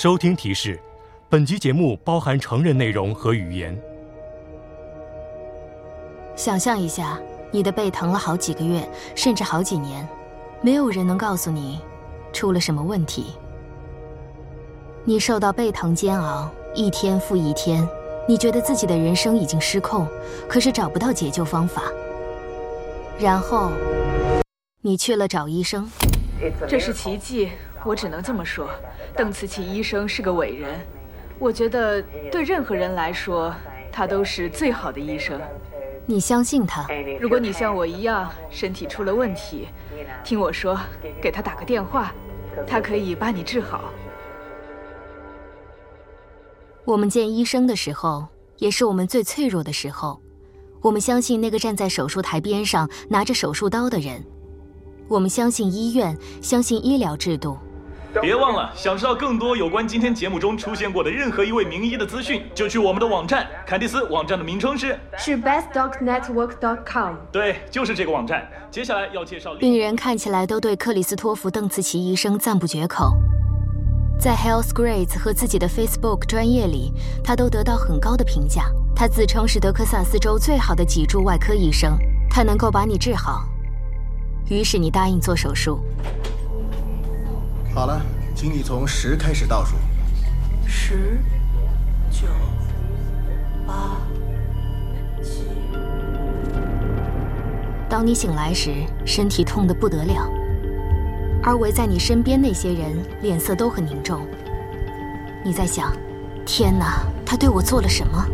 收听提示：本集节目包含成人内容和语言。想象一下，你的背疼了好几个月，甚至好几年，没有人能告诉你出了什么问题。你受到背疼煎熬，一天复一天，你觉得自己的人生已经失控，可是找不到解救方法。然后，你去了找医生。这是奇迹，我只能这么说。邓慈琪医生是个伟人，我觉得对任何人来说，他都是最好的医生。你相信他？如果你像我一样身体出了问题，听我说，给他打个电话，他可以把你治好。我们见医生的时候，也是我们最脆弱的时候。我们相信那个站在手术台边上拿着手术刀的人。我们相信医院，相信医疗制度。别忘了，想知道更多有关今天节目中出现过的任何一位名医的资讯，就去我们的网站凯蒂斯。网站的名称是是 bestdocnetwork.com。对，就是这个网站。接下来要介绍。病人看起来都对克里斯托弗·邓茨奇医生赞不绝口，在 Health Grades 和自己的 Facebook 专业里，他都得到很高的评价。他自称是德克萨斯州最好的脊柱外科医生，他能够把你治好。于是你答应做手术。好了，请你从十开始倒数。十、九、八、七。当你醒来时，身体痛得不得了，而围在你身边那些人脸色都很凝重。你在想：天哪，他对我做了什么？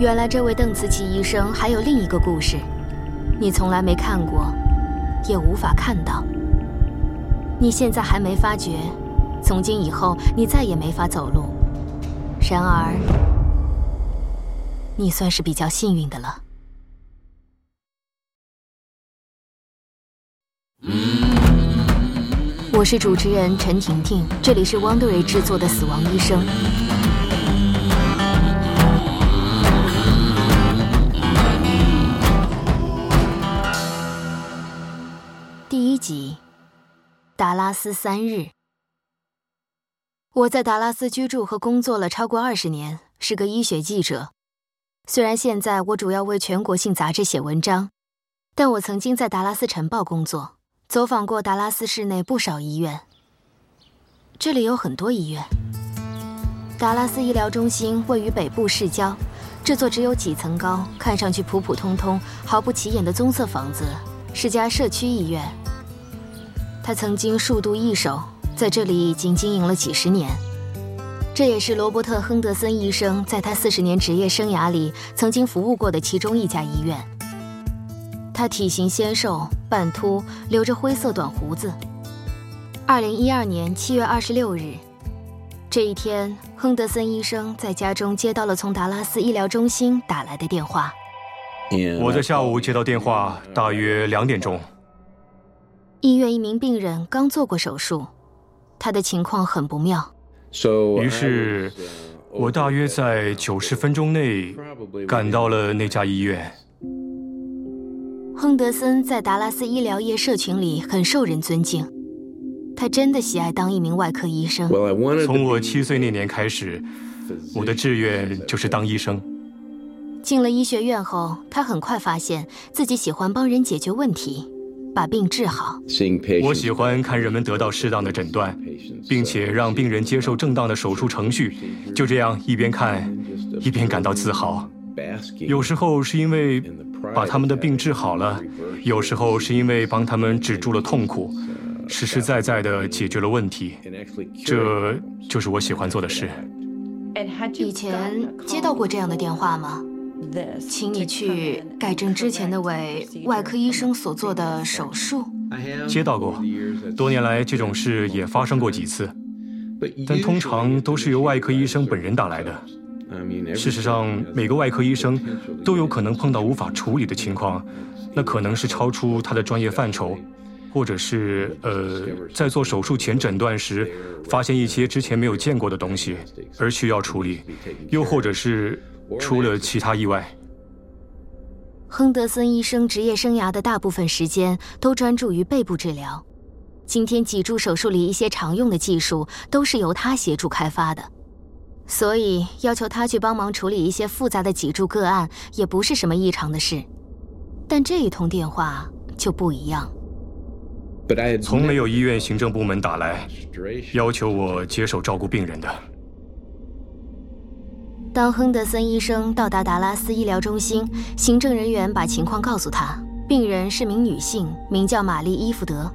原来这位邓慈琪医生还有另一个故事，你从来没看过，也无法看到。你现在还没发觉，从今以后你再也没法走路。然而，你算是比较幸运的了。我是主持人陈婷婷，这里是 Wondery 制作的《死亡医生》。第一集，达拉斯三日。我在达拉斯居住和工作了超过二十年，是个医学记者。虽然现在我主要为全国性杂志写文章，但我曾经在达拉斯晨报工作，走访过达拉斯市内不少医院。这里有很多医院。达拉斯医疗中心位于北部市郊，这座只有几层高、看上去普普通通、毫不起眼的棕色房子。是家社区医院，他曾经数度易手，在这里已经经营了几十年。这也是罗伯特·亨德森医生在他四十年职业生涯里曾经服务过的其中一家医院。他体型纤瘦，半秃，留着灰色短胡子。二零一二年七月二十六日，这一天，亨德森医生在家中接到了从达拉斯医疗中心打来的电话。我在下午接到电话，大约两点钟。医院一名病人刚做过手术，他的情况很不妙。于是，我大约在九十分钟内赶到了那家医院。亨德森在达拉斯医疗业社群里很受人尊敬，他真的喜爱当一名外科医生。从我七岁那年开始，我的志愿就是当医生。进了医学院后，他很快发现自己喜欢帮人解决问题，把病治好。我喜欢看人们得到适当的诊断，并且让病人接受正当的手术程序。就这样一边看，一边感到自豪。有时候是因为把他们的病治好了，有时候是因为帮他们止住了痛苦，实实在在的解决了问题。这就是我喜欢做的事。以前接到过这样的电话吗？请你去改正之前那位外科医生所做的手术。接到过，多年来这种事也发生过几次，但通常都是由外科医生本人打来的。事实上，每个外科医生都有可能碰到无法处理的情况，那可能是超出他的专业范畴，或者是呃，在做手术前诊断时发现一些之前没有见过的东西而需要处理，又或者是。出了其他意外，亨德森医生职业生涯的大部分时间都专注于背部治疗。今天脊柱手术里一些常用的技术都是由他协助开发的，所以要求他去帮忙处理一些复杂的脊柱个案也不是什么异常的事。但这一通电话就不一样，从没有医院行政部门打来，要求我接手照顾病人的。当亨德森医生到达达拉斯医疗中心，行政人员把情况告诉他，病人是名女性，名叫玛丽伊福德。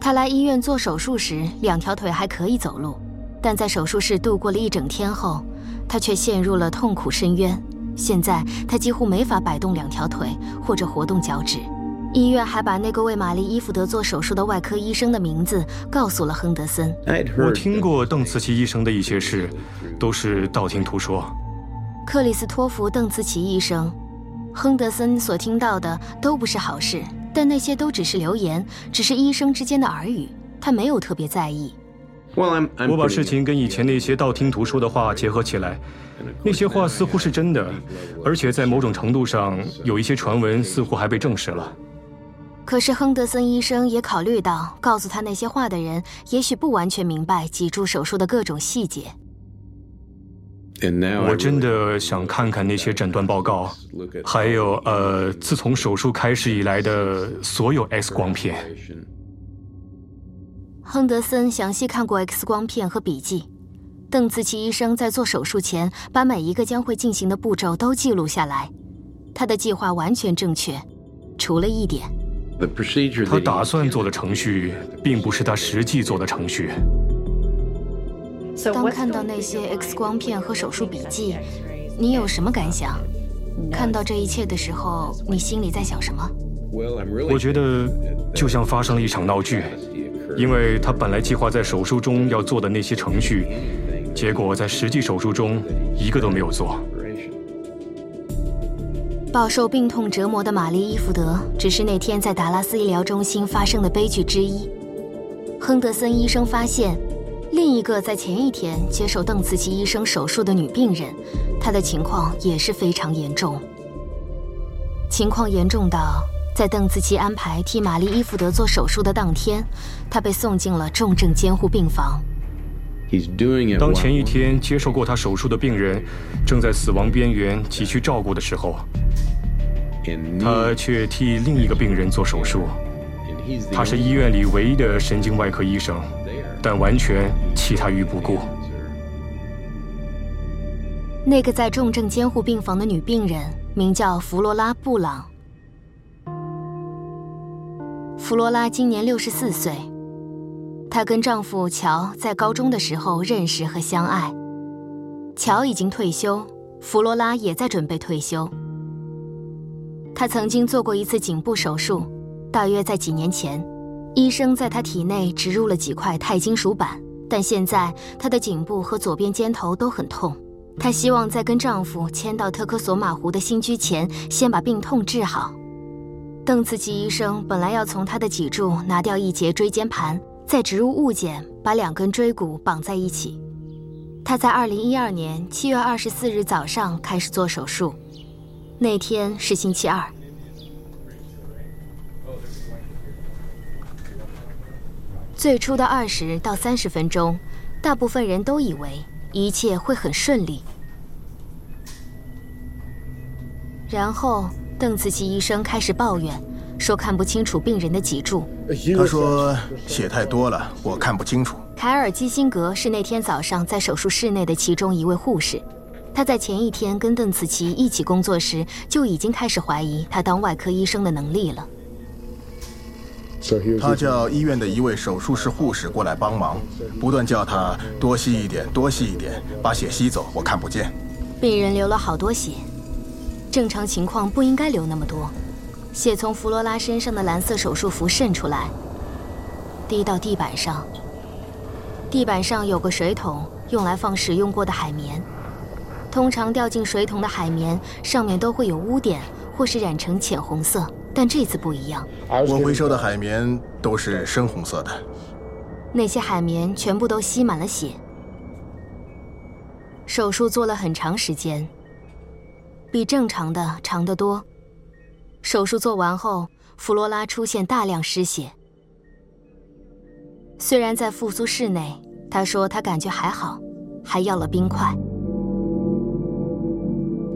她来医院做手术时，两条腿还可以走路，但在手术室度过了一整天后，她却陷入了痛苦深渊。现在她几乎没法摆动两条腿或者活动脚趾。医院还把那个为玛丽伊福德做手术的外科医生的名字告诉了亨德森。我听过邓茨奇医生的一些事，都是道听途说。克里斯托弗·邓茨奇医生，亨德森所听到的都不是好事，但那些都只是流言，只是医生之间的耳语，他没有特别在意。我把事情跟以前那些道听途说的话结合起来，那些话似乎是真的，而且在某种程度上，有一些传闻似乎还被证实了。可是亨德森医生也考虑到，告诉他那些话的人也许不完全明白脊柱手术的各种细节。我真的想看看那些诊断报告，还有呃，自从手术开始以来的所有 X 光片。亨德森详细看过 X 光片和笔记。邓紫棋医生在做手术前把每一个将会进行的步骤都记录下来，他的计划完全正确，除了一点，他打算做的程序并不是他实际做的程序。当看到那些 X 光片和手术笔记，你有什么感想？看到这一切的时候，你心里在想什么？我觉得就像发生了一场闹剧，因为他本来计划在手术中要做的那些程序，结果在实际手术中一个都没有做。饱受病痛折磨的玛丽伊福德，只是那天在达拉斯医疗中心发生的悲剧之一。亨德森医生发现。另一个在前一天接受邓慈琪医生手术的女病人，她的情况也是非常严重。情况严重到，在邓慈琪安排替玛丽伊福德做手术的当天，她被送进了重症监护病房。当前一天接受过他手术的病人正在死亡边缘急需照顾的时候，他却替另一个病人做手术。他是医院里唯一的神经外科医生。但完全弃他于不顾。那个在重症监护病房的女病人名叫弗罗拉·布朗。弗罗拉今年六十四岁，她跟丈夫乔在高中的时候认识和相爱。乔已经退休，弗罗拉也在准备退休。她曾经做过一次颈部手术，大约在几年前。医生在她体内植入了几块钛金属板，但现在她的颈部和左边肩头都很痛。她希望在跟丈夫迁到特科索马湖的新居前，先把病痛治好。邓茨基医生本来要从她的脊柱拿掉一节椎间盘，再植入物件，把两根椎骨绑在一起。他在二零一二年七月二十四日早上开始做手术，那天是星期二。最初的二十到三十分钟，大部分人都以为一切会很顺利。然后，邓慈琪医生开始抱怨，说看不清楚病人的脊柱。他说血太多了，我看不清楚。凯尔基辛格是那天早上在手术室内的其中一位护士，他在前一天跟邓慈琪一起工作时就已经开始怀疑他当外科医生的能力了。他叫医院的一位手术室护士过来帮忙，不断叫他多吸一点，多吸一点，把血吸走。我看不见。病人流了好多血，正常情况不应该流那么多。血从弗罗拉身上的蓝色手术服渗出来，滴到地板上。地板上有个水桶，用来放使用过的海绵。通常掉进水桶的海绵上面都会有污点，或是染成浅红色。但这次不一样，我回收的海绵都是深红色的。那些海绵全部都吸满了血。手术做了很长时间，比正常的长得多。手术做完后，弗罗拉出现大量失血。虽然在复苏室内，他说他感觉还好，还要了冰块。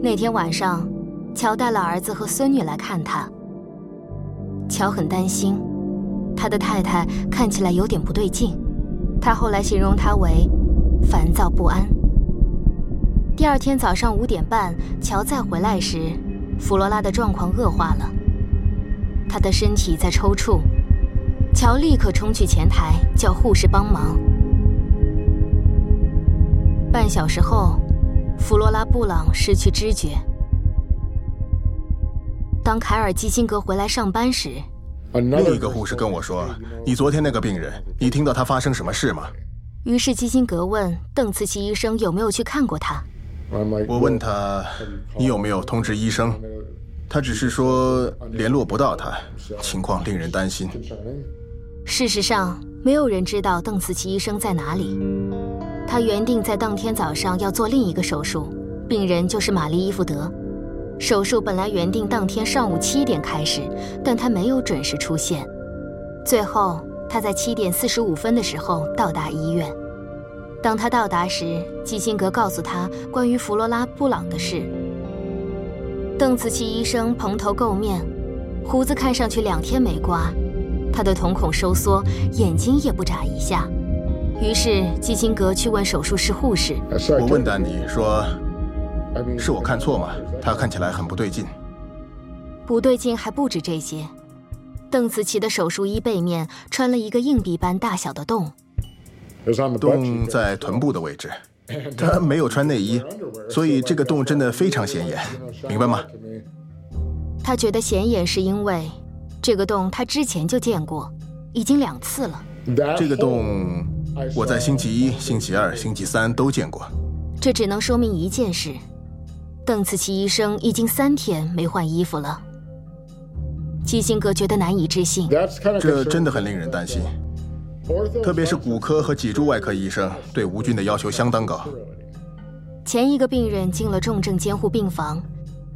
那天晚上，乔带了儿子和孙女来看他。乔很担心，他的太太看起来有点不对劲。他后来形容他为烦躁不安。第二天早上五点半，乔再回来时，弗罗拉的状况恶化了，她的身体在抽搐。乔立刻冲去前台叫护士帮忙。半小时后，弗罗拉·布朗失去知觉。当凯尔基辛格回来上班时，另一个护士跟我说：“你昨天那个病人，你听到他发生什么事吗？”于是基辛格问邓茨奇医生有没有去看过他。我问他：“你有没有通知医生？”他只是说联络不到他，情况令人担心。事实上，没有人知道邓茨奇医生在哪里。他原定在当天早上要做另一个手术，病人就是玛丽伊夫德。手术本来原定当天上午七点开始，但他没有准时出现。最后，他在七点四十五分的时候到达医院。当他到达时，基辛格告诉他关于弗罗拉·布朗的事。邓紫棋医生蓬头垢面，胡子看上去两天没刮，他的瞳孔收缩，眼睛也不眨一下。于是基辛格去问手术室护士：“我问丹尼说，是我看错吗？他看起来很不对劲。”不对劲还不止这些，邓紫棋的手术衣背面穿了一个硬币般大小的洞，洞在臀部的位置。他没有穿内衣，所以这个洞真的非常显眼，明白吗？他觉得显眼是因为这个洞他之前就见过，已经两次了。这个洞我在星期一、星期二、星期三都见过。这只能说明一件事：邓紫棋医生已经三天没换衣服了。基辛格觉得难以置信，这真的很令人担心。特别是骨科和脊柱外科医生对吴军的要求相当高。前一个病人进了重症监护病房，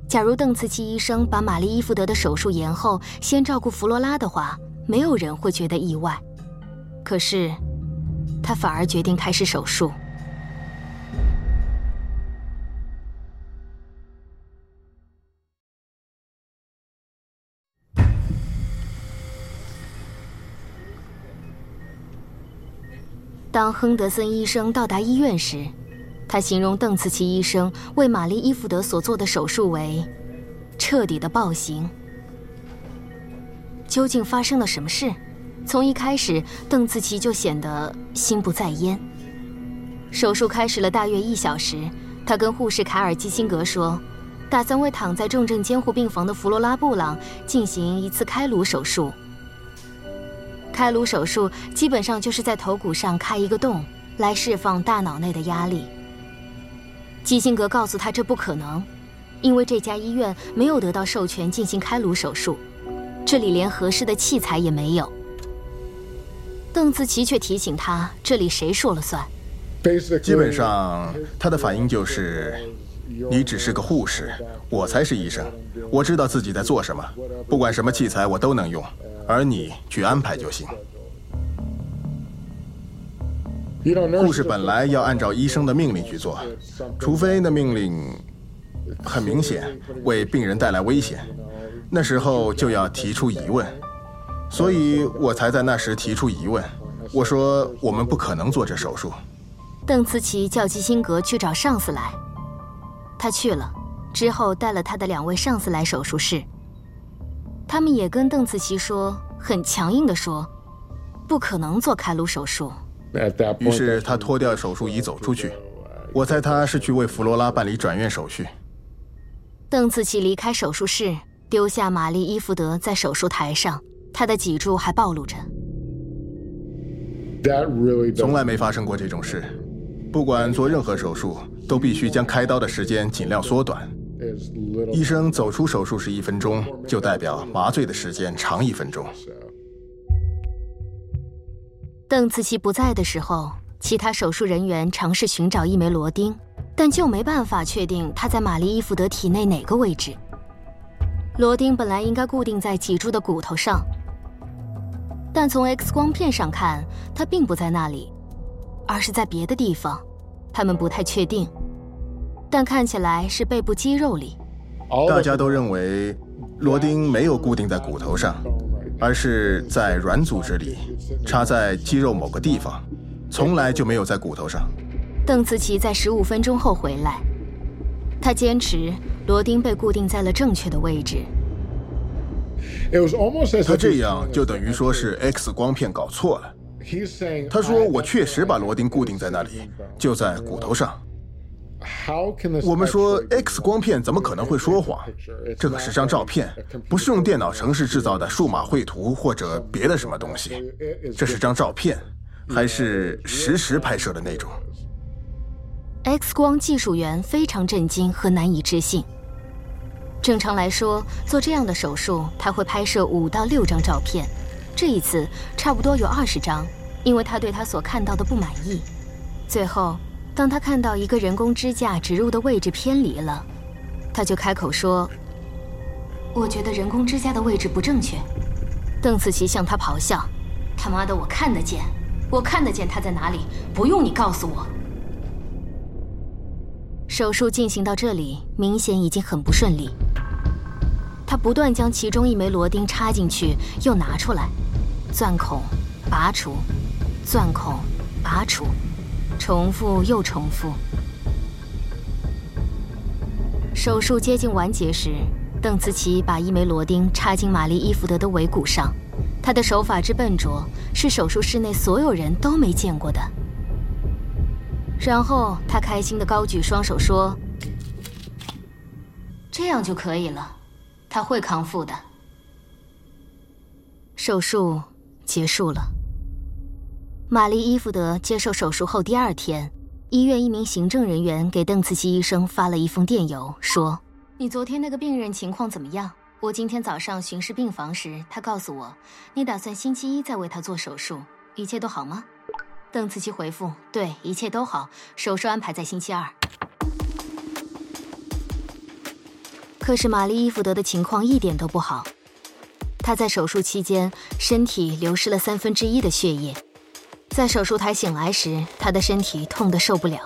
假如邓茨奇医生把玛丽伊福德的手术延后，先照顾弗罗拉的话，没有人会觉得意外。可是，他反而决定开始手术。当亨德森医生到达医院时，他形容邓茨奇医生为玛丽伊夫德所做的手术为彻底的暴行。究竟发生了什么事？从一开始，邓茨奇就显得心不在焉。手术开始了大约一小时，他跟护士凯尔基辛格说，打算为躺在重症监护病房的弗罗拉布朗进行一次开颅手术。开颅手术基本上就是在头骨上开一个洞，来释放大脑内的压力。基辛格告诉他这不可能，因为这家医院没有得到授权进行开颅手术，这里连合适的器材也没有。邓紫棋却提醒他，这里谁说了算？基本上，他的反应就是：你只是个护士，我才是医生，我知道自己在做什么，不管什么器材我都能用。而你去安排就行。护士本来要按照医生的命令去做，除非那命令很明显为病人带来危险，那时候就要提出疑问。所以我才在那时提出疑问。我说我们不可能做这手术。邓慈琪叫基辛格去找上司来，他去了，之后带了他的两位上司来手术室。他们也跟邓紫棋说，很强硬的说，不可能做开颅手术。于是他脱掉手术衣走出去。我猜他是去为弗罗拉办理转院手续。邓紫棋离开手术室，丢下玛丽伊福德在手术台上，她的脊柱还暴露着。从来没发生过这种事。不管做任何手术，都必须将开刀的时间尽量缩短。医生走出手术室一分钟，就代表麻醉的时间长一分钟。邓紫棋不在的时候，其他手术人员尝试寻找一枚螺钉，但就没办法确定它在玛丽伊福德体内哪个位置。螺钉本来应该固定在脊柱的骨头上，但从 X 光片上看，它并不在那里，而是在别的地方。他们不太确定，但看起来是背部肌肉里。大家都认为螺钉没有固定在骨头上，而是在软组织里，插在肌肉某个地方，从来就没有在骨头上。邓慈琪在十五分钟后回来，他坚持螺钉被固定在了正确的位置。他这样就等于说是 X 光片搞错了。他说：“我确实把螺钉固定在那里，就在骨头上。”我们说 X 光片怎么可能会说谎？这可是张照片，不是用电脑程式制造的数码绘图或者别的什么东西。这是张照片，还是实时拍摄的那种？X 光技术员非常震惊和难以置信。正常来说，做这样的手术，他会拍摄五到六张照片，这一次差不多有二十张，因为他对他所看到的不满意。最后。当他看到一个人工支架植入的位置偏离了，他就开口说：“我觉得人工支架的位置不正确。”邓紫棋向他咆哮：“他妈的，我看得见，我看得见他在哪里，不用你告诉我。”手术进行到这里，明显已经很不顺利。他不断将其中一枚螺钉插进去，又拿出来，钻孔，拔除，钻孔，拔除。重复又重复。手术接近完结时，邓慈琪把一枚螺钉插进玛丽伊福德的尾骨上。他的手法之笨拙，是手术室内所有人都没见过的。然后他开心地高举双手说：“这样就可以了，他会康复的。”手术结束了。玛丽伊福德接受手术后第二天，医院一名行政人员给邓慈琪医生发了一封电邮，说：“你昨天那个病人情况怎么样？我今天早上巡视病房时，他告诉我，你打算星期一再为他做手术，一切都好吗？”邓慈琪回复：“对，一切都好，手术安排在星期二。”可是玛丽伊福德的情况一点都不好，他在手术期间身体流失了三分之一的血液。在手术台醒来时，他的身体痛得受不了。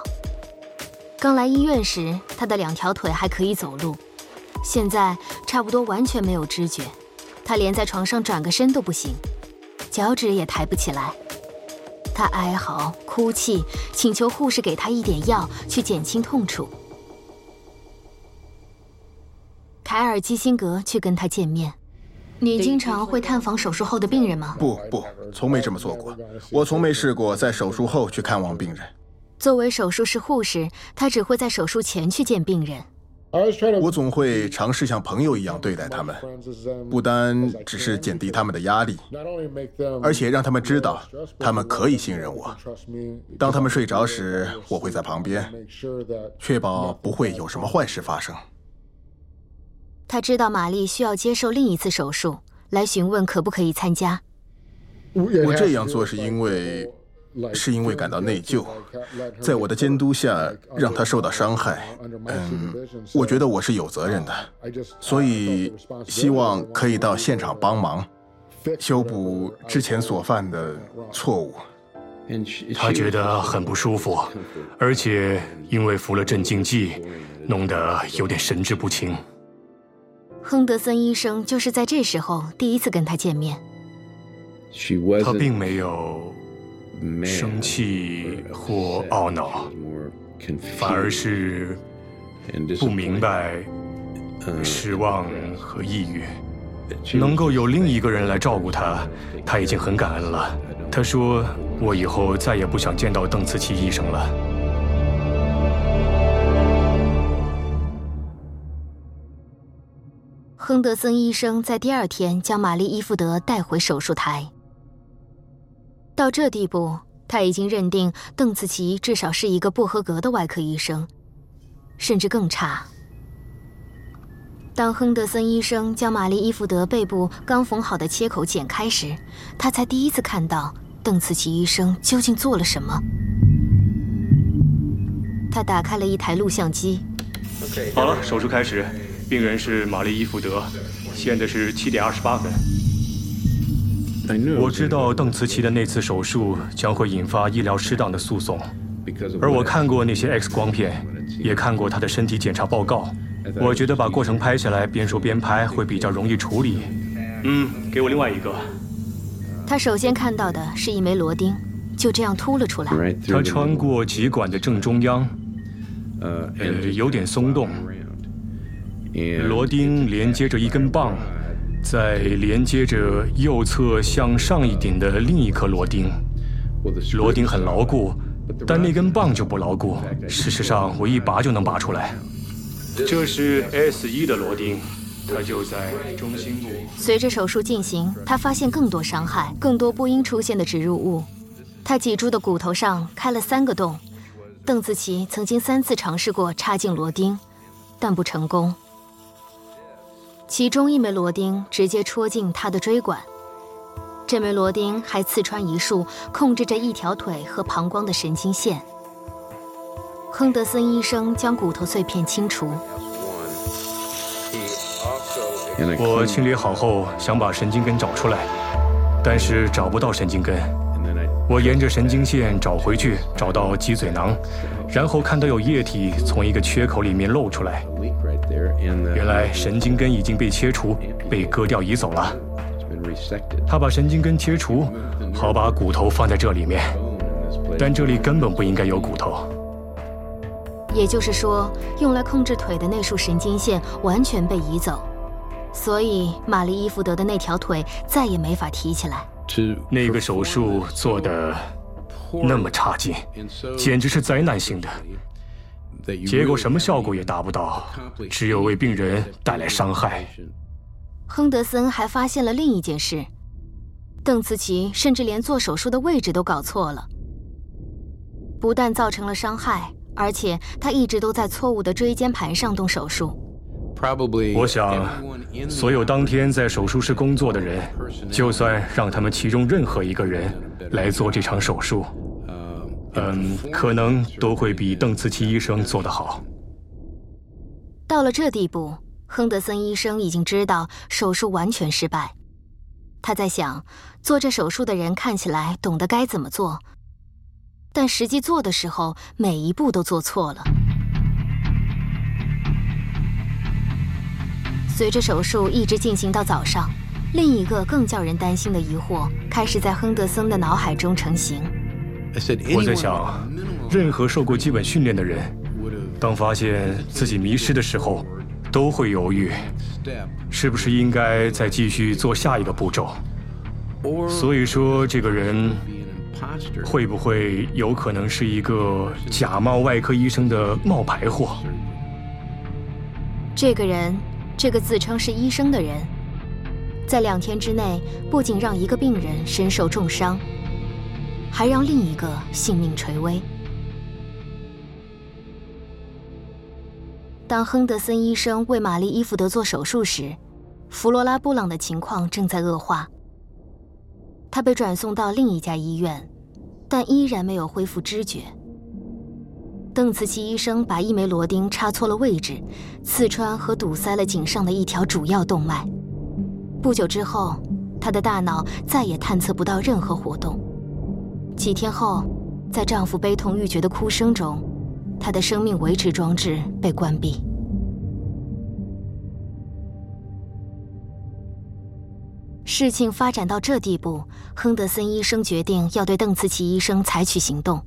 刚来医院时，他的两条腿还可以走路，现在差不多完全没有知觉。他连在床上转个身都不行，脚趾也抬不起来。他哀嚎、哭泣，请求护士给他一点药去减轻痛楚。凯尔基辛格去跟他见面。你经常会探访手术后的病人吗？不不，从没这么做过。我从没试过在手术后去看望病人。作为手术室护士，他只会在手术前去见病人。我总会尝试像朋友一样对待他们，不单只是减低他们的压力，而且让他们知道他们可以信任我。当他们睡着时，我会在旁边，确保不会有什么坏事发生。他知道玛丽需要接受另一次手术，来询问可不可以参加。我这样做是因为，是因为感到内疚，在我的监督下让他受到伤害。嗯，我觉得我是有责任的，所以希望可以到现场帮忙，修补之前所犯的错误。他觉得很不舒服，而且因为服了镇静剂，弄得有点神志不清。亨德森医生就是在这时候第一次跟他见面。他并没有生气或懊恼，反而是不明白、失望和抑郁。能够有另一个人来照顾他，他已经很感恩了。他说：“我以后再也不想见到邓慈琪医生了。”亨德森医生在第二天将玛丽伊福德带回手术台。到这地步，他已经认定邓紫棋至少是一个不合格的外科医生，甚至更差。当亨德森医生将玛丽伊福德背部刚缝好的切口剪开时，他才第一次看到邓紫棋医生究竟做了什么。他打开了一台录像机。好了，手术开始。病人是玛丽伊福德，现在是七点二十八分。我知道邓慈琪的那次手术将会引发医疗失当的诉讼，而我看过那些 X 光片，也看过他的身体检查报告。我觉得把过程拍下来，边说边拍会比较容易处理。嗯，给我另外一个。他首先看到的是一枚螺钉，就这样凸了出来。他穿过脊管的正中央，呃，有点松动。螺钉连接着一根棒，再连接着右侧向上一点的另一颗螺钉。螺钉很牢固，但那根棒就不牢固。事实上，我一拔就能拔出来。这是 S 一的螺钉，它就在中心部。随着手术进行，他发现更多伤害，更多不应出现的植入物。他脊柱的骨头上开了三个洞。邓紫棋曾经三次尝试过插进螺钉，但不成功。其中一枚螺钉直接戳进他的椎管，这枚螺钉还刺穿一束控制着一条腿和膀胱的神经线。亨德森医生将骨头碎片清除。我清理好后，想把神经根找出来，但是找不到神经根。我沿着神经线找回去，找到脊髓囊，然后看到有液体从一个缺口里面漏出来。原来神经根已经被切除，被割掉移走了。他把神经根切除，好把骨头放在这里面，但这里根本不应该有骨头。也就是说，用来控制腿的那束神经线完全被移走，所以玛丽伊福德的那条腿再也没法提起来。那个手术做的那么差劲，简直是灾难性的，结果什么效果也达不到，只有为病人带来伤害。亨德森还发现了另一件事：邓慈琪甚至连做手术的位置都搞错了，不但造成了伤害。而且他一直都在错误的椎间盘上动手术。我想，所有当天在手术室工作的人，就算让他们其中任何一个人来做这场手术，嗯，可能都会比邓慈琪医生做得好。到了这地步，亨德森医生已经知道手术完全失败。他在想，做这手术的人看起来懂得该怎么做。但实际做的时候，每一步都做错了。随着手术一直进行到早上，另一个更叫人担心的疑惑开始在亨德森的脑海中成型。我在想，任何受过基本训练的人，当发现自己迷失的时候，都会犹豫，是不是应该再继续做下一个步骤。所以说，这个人。会不会有可能是一个假冒外科医生的冒牌货？这个人，这个自称是医生的人，在两天之内不仅让一个病人身受重伤，还让另一个性命垂危。当亨德森医生为玛丽伊福德做手术时，弗罗拉布朗的情况正在恶化。他被转送到另一家医院，但依然没有恢复知觉。邓慈琪医生把一枚螺钉插错了位置，刺穿和堵塞了颈上的一条主要动脉。不久之后，她的大脑再也探测不到任何活动。几天后，在丈夫悲痛欲绝的哭声中，她的生命维持装置被关闭。事情发展到这地步，亨德森医生决定要对邓慈奇医生采取行动。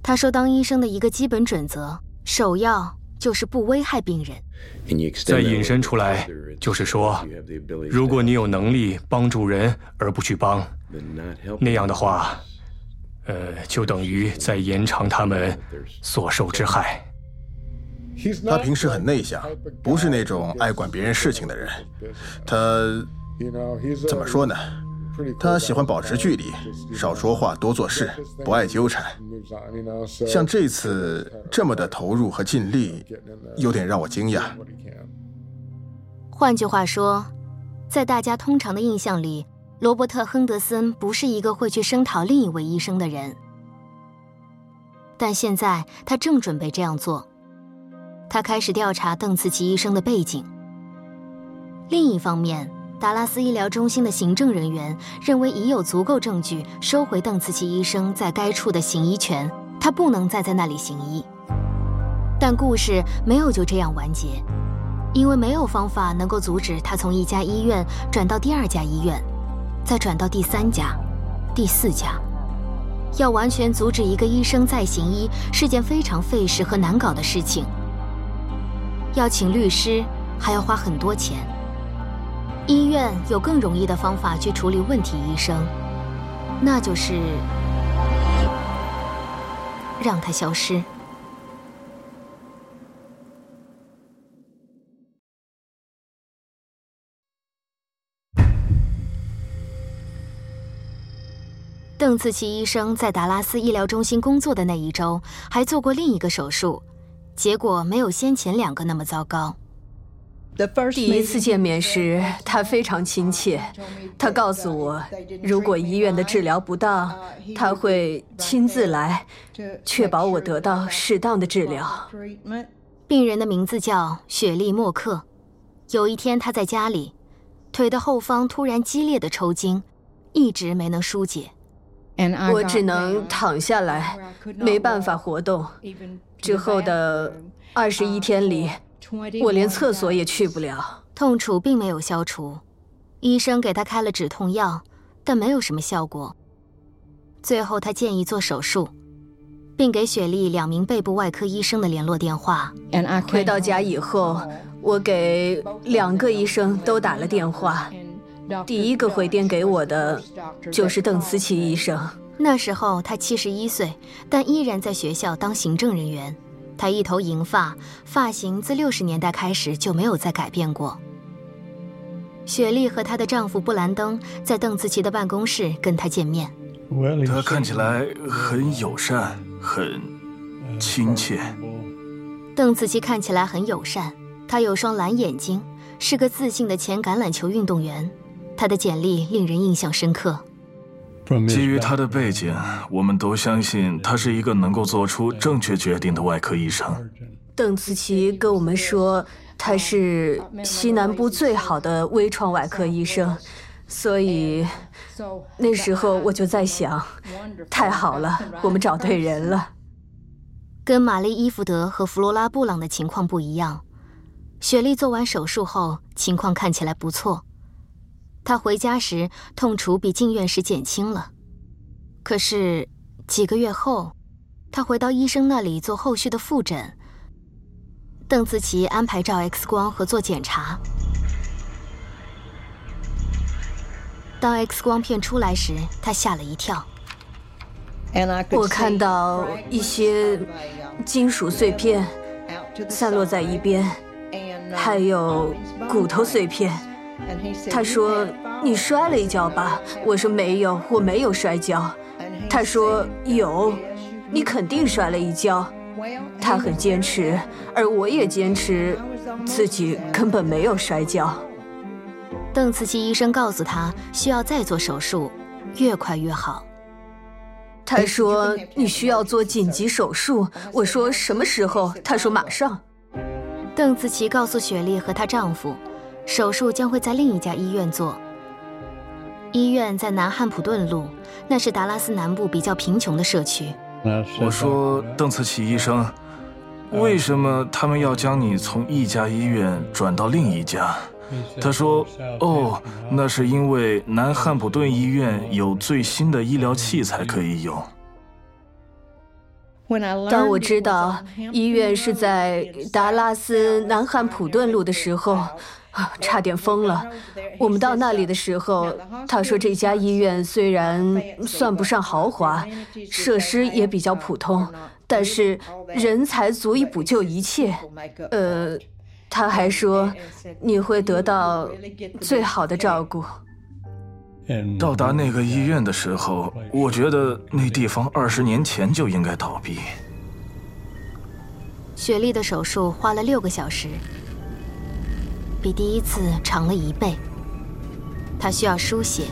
他说：“当医生的一个基本准则，首要就是不危害病人。再 引申出来，就是说，如果你有能力帮助人而不去帮，那样的话，呃，就等于在延长他们所受之害。”他平时很内向，不是那种爱管别人事情的人。他。怎么说呢？他喜欢保持距离，少说话，多做事，不爱纠缠。像这次这么的投入和尽力，有点让我惊讶。换句话说，在大家通常的印象里，罗伯特·亨德森不是一个会去声讨另一位医生的人。但现在他正准备这样做。他开始调查邓慈琪医生的背景。另一方面。达拉斯医疗中心的行政人员认为已有足够证据收回邓慈奇医生在该处的行医权，他不能再在那里行医。但故事没有就这样完结，因为没有方法能够阻止他从一家医院转到第二家医院，再转到第三家、第四家。要完全阻止一个医生再行医是件非常费时和难搞的事情，要请律师，还要花很多钱。医院有更容易的方法去处理问题医生，那就是让他消失。邓次奇医生在达拉斯医疗中心工作的那一周，还做过另一个手术，结果没有先前两个那么糟糕。第一次见面时，他非常亲切，他告诉我，如果医院的治疗不当，他会亲自来，确保我得到适当的治疗。病人的名字叫雪莉·默克。有一天，他在家里，腿的后方突然激烈的抽筋，一直没能疏解。我只能躺下来，没办法活动。之后的二十一天里，我连厕所也去不了。痛楚并没有消除，医生给他开了止痛药，但没有什么效果。最后，他建议做手术，并给雪莉两名背部外科医生的联络电话。回到家以后，我给两个医生都打了电话。第一个回电给我的就是邓思琪医生。那时候他七十一岁，但依然在学校当行政人员。他一头银发，发型自六十年代开始就没有再改变过。雪莉和她的丈夫布兰登在邓思琪的办公室跟他见面。他看起来很友善，很亲切。邓紫棋看起来很友善，她有双蓝眼睛，是个自信的前橄榄球运动员。他的简历令人印象深刻。基于他的背景，我们都相信他是一个能够做出正确决定的外科医生。邓慈琪跟我们说，他是西南部最好的微创外科医生，所以那时候我就在想，太好了，我们找对人了。跟玛丽·伊福德和弗罗拉·布朗的情况不一样，雪莉做完手术后情况看起来不错。他回家时痛楚比进院时减轻了，可是几个月后，他回到医生那里做后续的复诊。邓紫棋安排照 X 光和做检查。当 X 光片出来时，他吓了一跳。我看到一些金属碎片散落在一边，还有骨头碎片。他说：“你摔了一跤吧？”我说：“没有，我没有摔跤。”他说：“有，你肯定摔了一跤。”他很坚持，而我也坚持，自己根本没有摔跤。邓慈琪医生告诉他需要再做手术，越快越好。他说：“你需要做紧急手术。”我说：“什么时候？”他说：“马上。”邓慈琪告诉雪莉和她丈夫。手术将会在另一家医院做。医院在南汉普顿路，那是达拉斯南部比较贫穷的社区。我说邓慈奇医生，为什么他们要将你从一家医院转到另一家？他说：“哦，那是因为南汉普顿医院有最新的医疗器材可以用。”当我知道医院是在达拉斯南汉普顿路的时候。啊，差点疯了！我们到那里的时候，他说这家医院虽然算不上豪华，设施也比较普通，但是人才足以补救一切。呃，他还说你会得到最好的照顾。到达那个医院的时候，我觉得那地方二十年前就应该倒闭。雪莉的手术花了六个小时。比第一次长了一倍。他需要输血，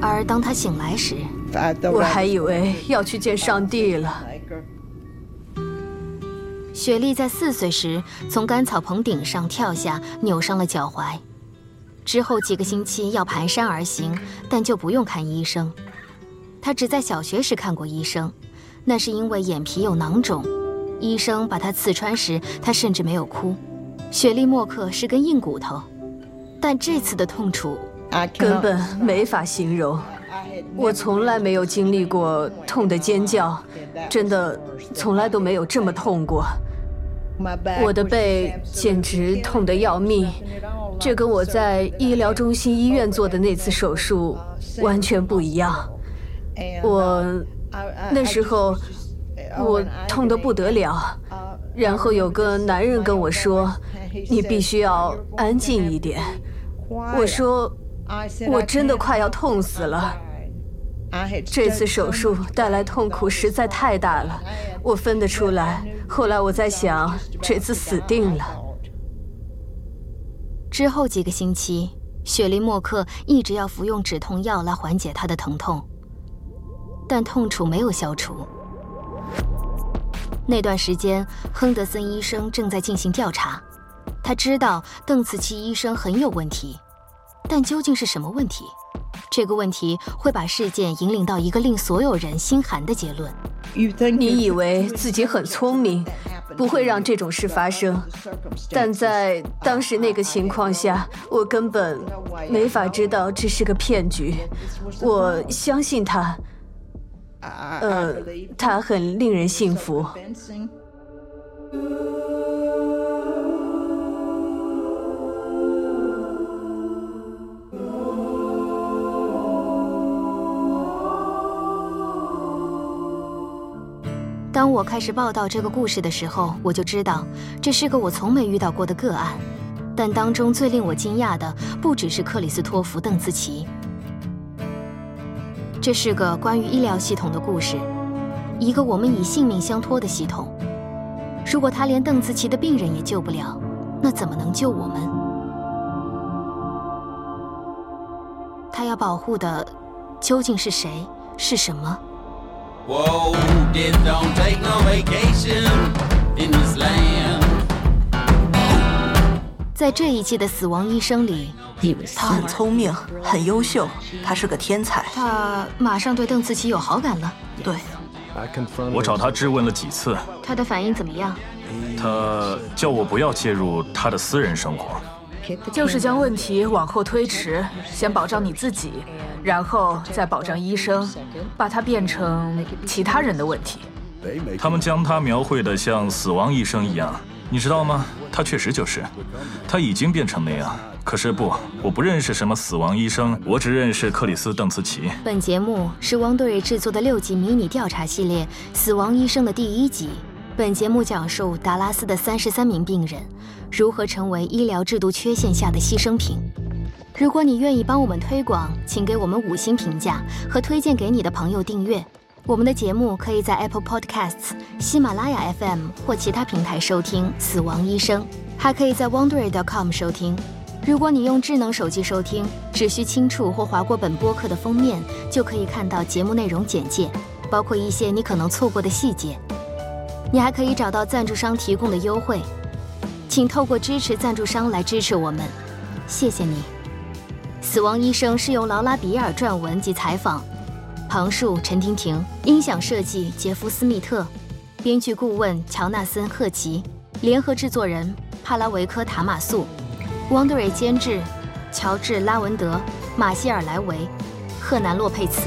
而当他醒来时，我还以为要去见上帝了。雪莉在四岁时从干草棚顶上跳下，扭伤了脚踝。之后几个星期要蹒跚而行，但就不用看医生。她只在小学时看过医生，那是因为眼皮有囊肿。医生把他刺穿时，他甚至没有哭。雪莉·默克是根硬骨头，但这次的痛楚根本没法形容。我从来没有经历过痛的尖叫，真的从来都没有这么痛过。我的背简直痛得要命，这跟我在医疗中心医院做的那次手术完全不一样。我那时候我痛得不得了，然后有个男人跟我说：“你必须要安静一点。”我说：“我真的快要痛死了。”这次手术带来痛苦实在太大了，我分得出来。后来我在想，这次死定了。之后几个星期，雪莉·默克一直要服用止痛药来缓解她的疼痛，但痛楚没有消除。那段时间，亨德森医生正在进行调查，他知道邓茨奇医生很有问题，但究竟是什么问题？这个问题会把事件引领到一个令所有人心寒的结论。你以为自己很聪明，不会让这种事发生，但在当时那个情况下，我根本没法知道这是个骗局。我相信他，呃，他很令人信服。当我开始报道这个故事的时候，我就知道这是个我从没遇到过的个案。但当中最令我惊讶的，不只是克里斯托弗·邓茨奇。这是个关于医疗系统的故事，一个我们以性命相托的系统。如果他连邓紫棋的病人也救不了，那怎么能救我们？他要保护的究竟是谁？是什么？在这一季的死亡医生里，他很聪明，很优秀，他是个天才。他马上对邓紫棋有好感了。对，我找他质问了几次，他的反应怎么样？他叫我不要介入他的私人生活。就是将问题往后推迟，先保障你自己，然后再保障医生，把它变成其他人的问题。他们将他描绘的像死亡医生一样，你知道吗？他确实就是，他已经变成那样。可是不，我不认识什么死亡医生，我只认识克里斯·邓茨奇。本节目是汪队制作的六集迷你调查系列《死亡医生》的第一集。本节目讲述达拉斯的三十三名病人如何成为医疗制度缺陷下的牺牲品。如果你愿意帮我们推广，请给我们五星评价和推荐给你的朋友订阅。我们的节目可以在 Apple Podcasts、喜马拉雅 FM 或其他平台收听《死亡医生》，还可以在 Wondery.com 收听。如果你用智能手机收听，只需轻触或划过本播客的封面，就可以看到节目内容简介，包括一些你可能错过的细节。你还可以找到赞助商提供的优惠，请透过支持赞助商来支持我们，谢谢你。死亡医生是由劳拉·比尔撰文及采访，旁述陈婷婷，音响设计杰夫·斯密特，编剧顾问乔纳森·赫奇，联合制作人帕拉维科·塔马素，，Wondery 监制乔治·拉文德，马歇尔·莱维，赫南·洛佩茨。